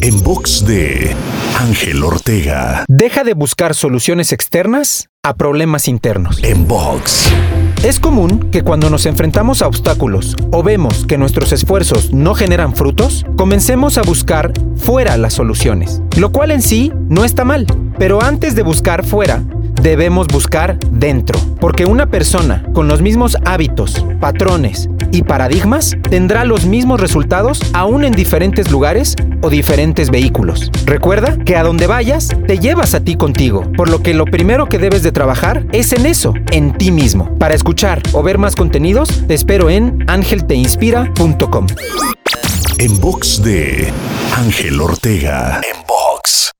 En box de Ángel Ortega. Deja de buscar soluciones externas a problemas internos. En box. Es común que cuando nos enfrentamos a obstáculos o vemos que nuestros esfuerzos no generan frutos, comencemos a buscar fuera las soluciones, lo cual en sí no está mal. Pero antes de buscar fuera, debemos buscar dentro, porque una persona con los mismos hábitos, patrones y paradigmas tendrá los mismos resultados aún en diferentes lugares o diferentes vehículos. Recuerda que a donde vayas te llevas a ti contigo, por lo que lo primero que debes de trabajar es en eso, en ti mismo. Para escuchar o ver más contenidos, te espero en angelteinspira.com. En box de Ángel Ortega. En box.